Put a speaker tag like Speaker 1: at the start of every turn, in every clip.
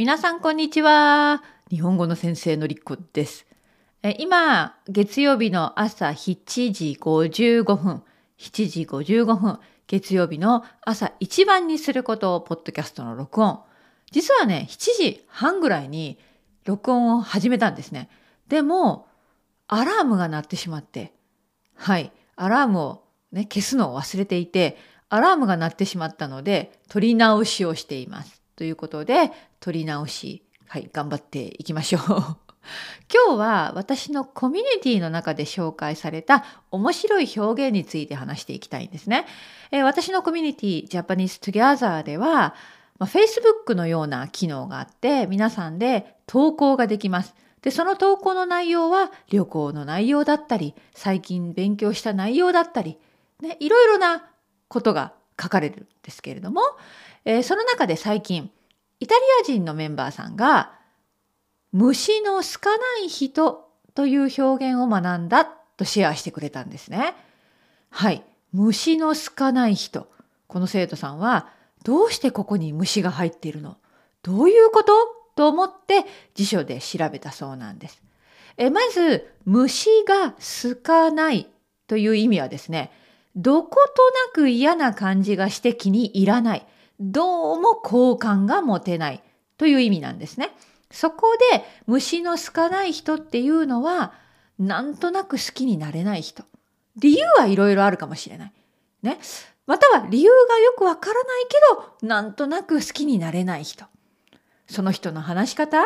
Speaker 1: 皆さんこんにちは。日本語の先生のりこです。え今、月曜日の朝7時55分、7時55分、月曜日の朝一番にすることをポッドキャストの録音。実はね、7時半ぐらいに録音を始めたんですね。でも、アラームが鳴ってしまって、はい、アラームをね、消すのを忘れていて、アラームが鳴ってしまったので、撮り直しをしています。ということで、撮り直し、はい、頑張っていきましょう。今日は私のコミュニティの中で紹介された面白い表現について話していきたいんですね。えー、私のコミュニティ Japanese Together では、まあ、Facebook のような機能があって皆さんで投稿ができます。で、その投稿の内容は旅行の内容だったり、最近勉強した内容だったり、ね、いろいろなことが書かれるんですけれども、えー、その中で最近イタリア人のメンバーさんが虫の好かない人という表現を学んだとシェアしてくれたんですね。はい。虫の好かない人。この生徒さんはどうしてここに虫が入っているのどういうこと？と思って辞書で調べたそうなんです。えまず虫が好かないという意味はですねどことなく嫌な感じがして気に入らないどうも好感が持てないという意味なんですね。そこで虫の好かない人っていうのはなんとなく好きになれない人。理由はいろいろあるかもしれない。ね。または理由がよくわからないけどなんとなく好きになれない人。その人の話し方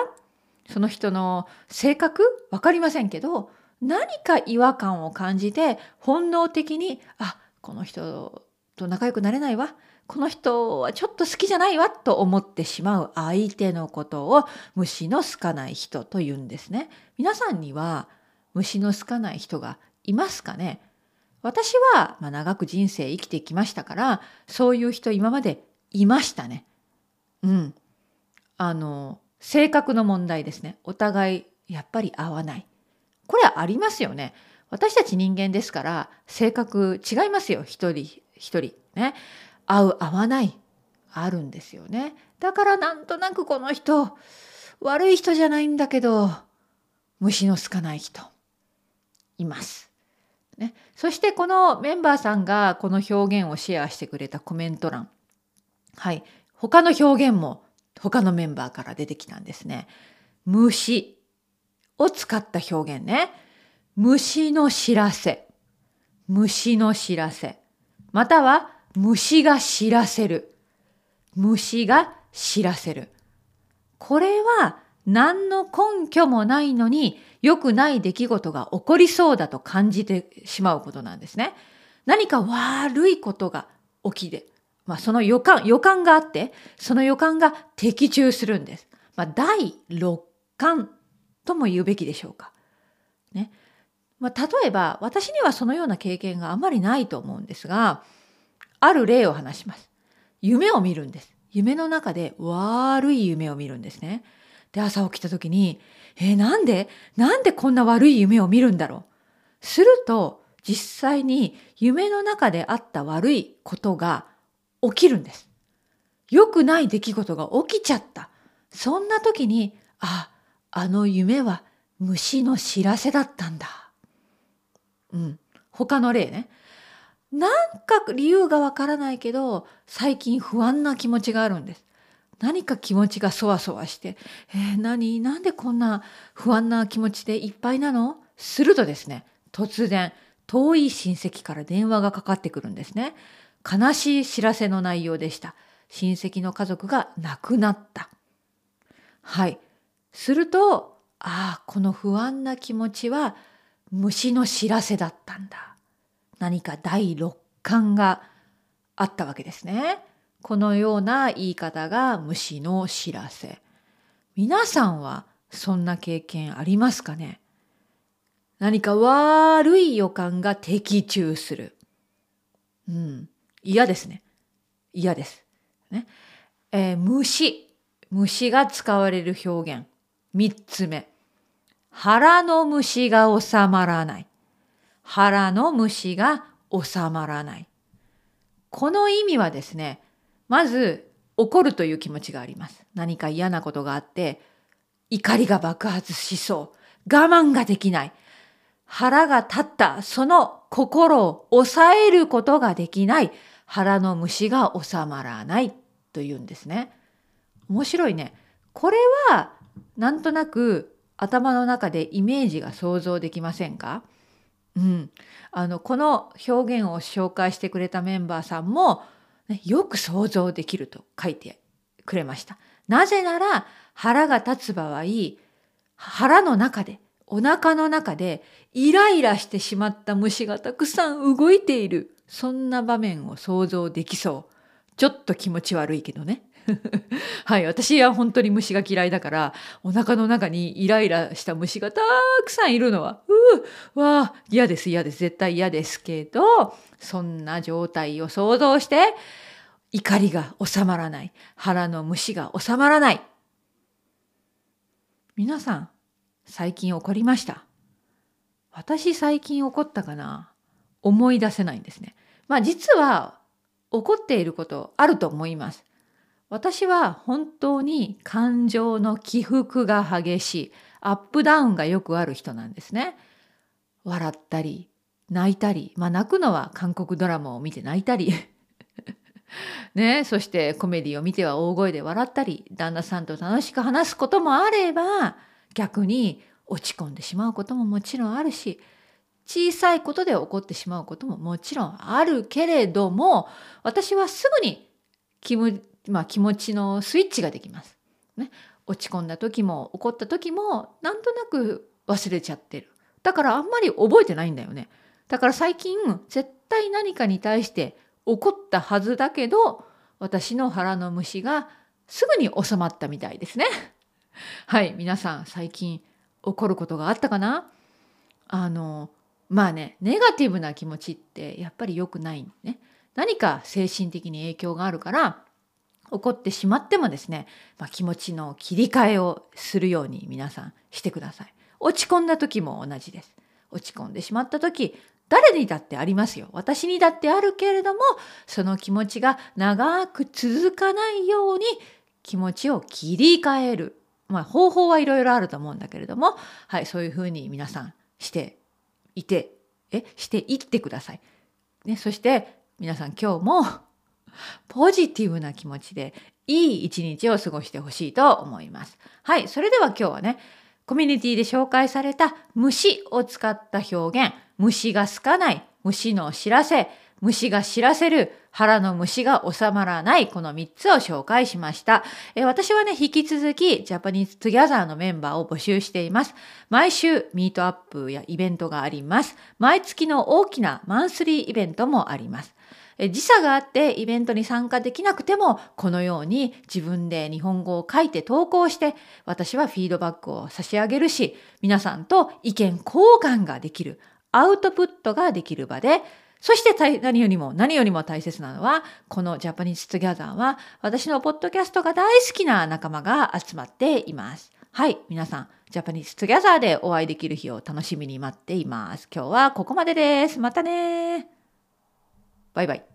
Speaker 1: その人の性格わかりませんけど何か違和感を感じて本能的にあこの人と仲良くなれないわこの人はちょっと好きじゃないわと思ってしまう相手のことを虫の好かない人と言うんですね。皆さんには虫の好かない人がいますかね？私は、まあ、長く人生生きてきましたからそういう人今までいましたね。うん。あの性格の問題ですね。お互いやっぱり合わない。これはありますよね。私たち人間ですから性格違いますよ一人一人ね。合う合わないあるんですよね。だからなんとなくこの人悪い人じゃないんだけど虫の好かない人います。ね、そしてこのメンバーさんがこの表現をシェアしてくれたコメント欄はい他の表現も他のメンバーから出てきたんですね。虫を使った表現ね。虫の知らせ。虫の知らせ。または虫が知らせる。虫が知らせる。これは何の根拠もないのに良くない出来事が起こりそうだと感じてしまうことなんですね。何か悪いことが起きて、まあ、その予感、予感があって、その予感が的中するんです。まあ、第六感とも言うべきでしょうか。ね。まあ、例えば、私にはそのような経験があまりないと思うんですが、ある例を話します。夢を見るんです。夢の中で悪い夢を見るんですね。で、朝起きた時に、えー、なんでなんでこんな悪い夢を見るんだろうすると、実際に夢の中であった悪いことが起きるんです。良くない出来事が起きちゃった。そんな時に、あ、あの夢は虫の知らせだったんだ。うん。他の例ね。なんか理由がわからないけど最近不安な気持ちがあるんです。何か気持ちがそわそわして、えー、何なんでこんな不安な気持ちでいっぱいなの？するとですね突然遠い親戚から電話がかかってくるんですね。悲しい知らせの内容でした。親戚の家族が亡くなった。はい。すると、ああ、この不安な気持ちは虫の知らせだったんだ。何か第六感があったわけですね。このような言い方が虫の知らせ。皆さんはそんな経験ありますかね？何か悪い予感が的中する。うん。嫌ですね。嫌です。ね。えー、虫。虫が使われる表現。三つ目。腹の虫が収まらない。腹の虫が収まらない。この意味はですね、まず怒るという気持ちがあります。何か嫌なことがあって、怒りが爆発しそう。我慢ができない。腹が立った、その心を抑えることができない。腹の虫が収まらないというんですね。面白いね。これはなんとなく頭の中でイメージが想像できませんか？うん、あのこの表現を紹介してくれたメンバーさんも、ね、よく想像できると書いてくれました。なぜなら腹が立つ場合腹の中でお腹の中でイライラしてしまった虫がたくさん動いている。そんな場面を想像できそう。ちょっと気持ち悪いけどね。はい私は本当に虫が嫌いだからお腹の中にイライラした虫がたくさんいるのはうわあ嫌です嫌です絶対嫌ですけどそんな状態を想像して怒りが収まらない腹の虫が収まらない。皆さん最近怒りました？私最近怒ったかな？思い出せないんですね。まあ実は怒っていることあると思います。私は本当に感情の起伏が激しいアップダウンがよくある人なんですね。笑ったり泣いたりまあ泣くのは韓国ドラマを見て泣いたり。ね、そしてコメディを見ては大声で笑ったり旦那さんと楽しく話すこともあれば逆に落ち込んでしまうことももちろんあるし小さいことで起こってしまうことももちろんあるけれども私はすぐに気,、まあ、気持ちのスイッチができます。ね、落ち込んだ時も怒った時もなんとなく忘れちゃってる。だからあんまり覚えてないんだよね。だから最近絶対何かに対して怒ったはずだけど私の腹の虫がすぐに収まったみたいですね。はい皆さん最近怒ることがあったかな？あのまあねネガティブな気持ちってやっぱり良くないね。何か精神的に影響があるから怒ってしまってもですね、まあ、気持ちの切り替えをするように皆さんしてください。落ち込んだ時も同じです。落ち込んでしまった時誰にだってありますよ。私にだってあるけれどもその気持ちが長く続かないように気持ちを切り替える。まあ方法はいろいろあると思うんだけれども、はい、そういうふうに皆さんしていて、え、していってください。ね、そして皆さん今日もポジティブな気持ちでいい一日を過ごしてほしいと思います。はい、それでは今日はね、コミュニティで紹介された虫を使った表現、虫が好かない、虫の知らせ、虫が知らせる、腹の虫が収まらない、この3つを紹介しました。え私はね、引き続き、 Japanese Together のメンバーを募集しています。毎週、ミートアップやイベントがあります。毎月の大きなマンスリーイベントもあります。時差があってイベントに参加できなくてもこのように自分で日本語を書いて投稿して私はフィードバックを差し上げるし皆さんと意見交換ができるアウトプットができる場でそして何よりも何よりも大切なのはこの Japanese Together は私のポッドキャストが大好きな仲間が集まっています。はい、皆さん、 Japanese Together でお会いできる日を楽しみに待っています。今日はここまでです。またねバイバイ。